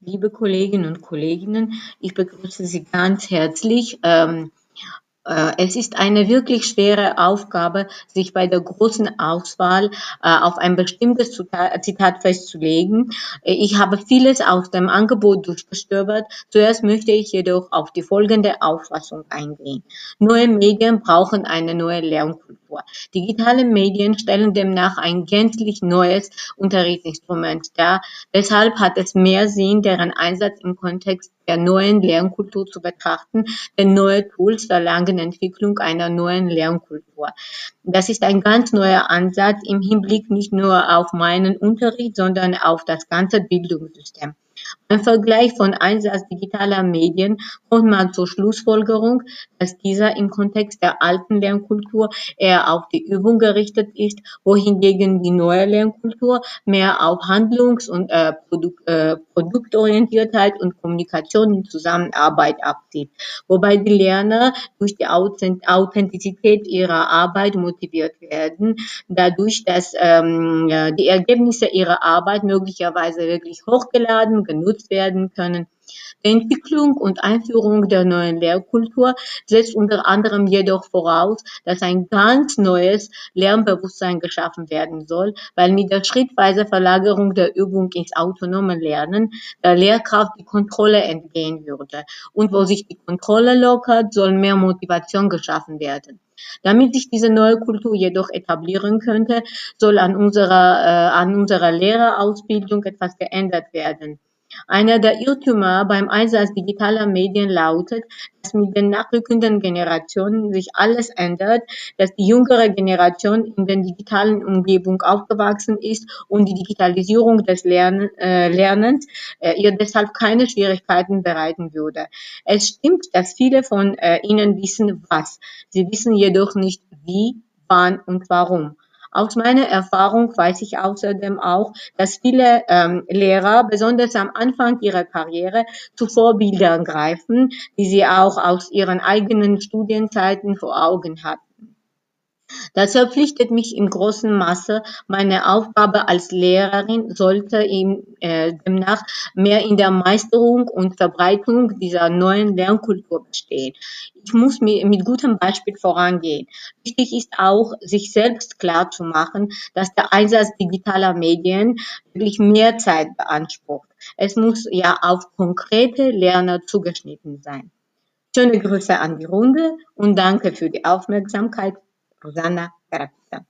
Liebe Kolleginnen und Kollegen, ich begrüße Sie ganz herzlich. Ähm, äh, es ist eine wirklich schwere Aufgabe, sich bei der großen Auswahl äh, auf ein bestimmtes Zitat festzulegen. Äh, ich habe vieles aus dem Angebot durchgestöbert. Zuerst möchte ich jedoch auf die folgende Auffassung eingehen. Neue Medien brauchen eine neue Lernkultur. Digitale Medien stellen demnach ein gänzlich neues Unterrichtsinstrument dar. Deshalb hat es mehr Sinn, deren Einsatz im Kontext der neuen Lernkultur zu betrachten, denn neue Tools verlangen Entwicklung einer neuen Lernkultur. Das ist ein ganz neuer Ansatz im Hinblick nicht nur auf meinen Unterricht, sondern auf das ganze Bildungssystem. Im Vergleich von Einsatz digitaler Medien kommt man zur Schlussfolgerung, dass dieser im Kontext der alten Lernkultur eher auf die Übung gerichtet ist, wohingegen die neue Lernkultur mehr auf Handlungs- und äh, Produkt, äh, Produktorientiertheit und Kommunikation in Zusammenarbeit abzieht, wobei die Lerner durch die Authentizität ihrer Arbeit motiviert werden, dadurch, dass ähm, die Ergebnisse ihrer Arbeit möglicherweise wirklich hochgeladen, genutzt werden können. Die Entwicklung und Einführung der neuen Lehrkultur setzt unter anderem jedoch voraus, dass ein ganz neues Lernbewusstsein geschaffen werden soll, weil mit der schrittweisen Verlagerung der Übung ins autonome Lernen der Lehrkraft die Kontrolle entgehen würde. Und wo sich die Kontrolle lockert, soll mehr Motivation geschaffen werden. Damit sich diese neue Kultur jedoch etablieren könnte, soll an unserer, äh, an unserer Lehrerausbildung etwas geändert werden. Einer der Irrtümer beim Einsatz digitaler Medien lautet, dass mit den nachrückenden Generationen sich alles ändert, dass die jüngere Generation in der digitalen Umgebung aufgewachsen ist und die Digitalisierung des Lern äh, Lernens äh, ihr deshalb keine Schwierigkeiten bereiten würde. Es stimmt, dass viele von äh, ihnen wissen, was. Sie wissen jedoch nicht, wie, wann und warum. Aus meiner Erfahrung weiß ich außerdem auch, dass viele ähm, Lehrer, besonders am Anfang ihrer Karriere, zu Vorbildern greifen, die sie auch aus ihren eigenen Studienzeiten vor Augen hatten. Das verpflichtet mich im großen Maße. Meine Aufgabe als Lehrerin sollte ihm äh, demnach mehr in der Meisterung und Verbreitung dieser neuen Lernkultur bestehen. Ich muss mit, mit gutem Beispiel vorangehen. Wichtig ist auch, sich selbst klar zu machen, dass der Einsatz digitaler Medien wirklich mehr Zeit beansprucht. Es muss ja auf konkrete Lerner zugeschnitten sein. Schöne Grüße an die Runde und danke für die Aufmerksamkeit. Rosana Carapizán.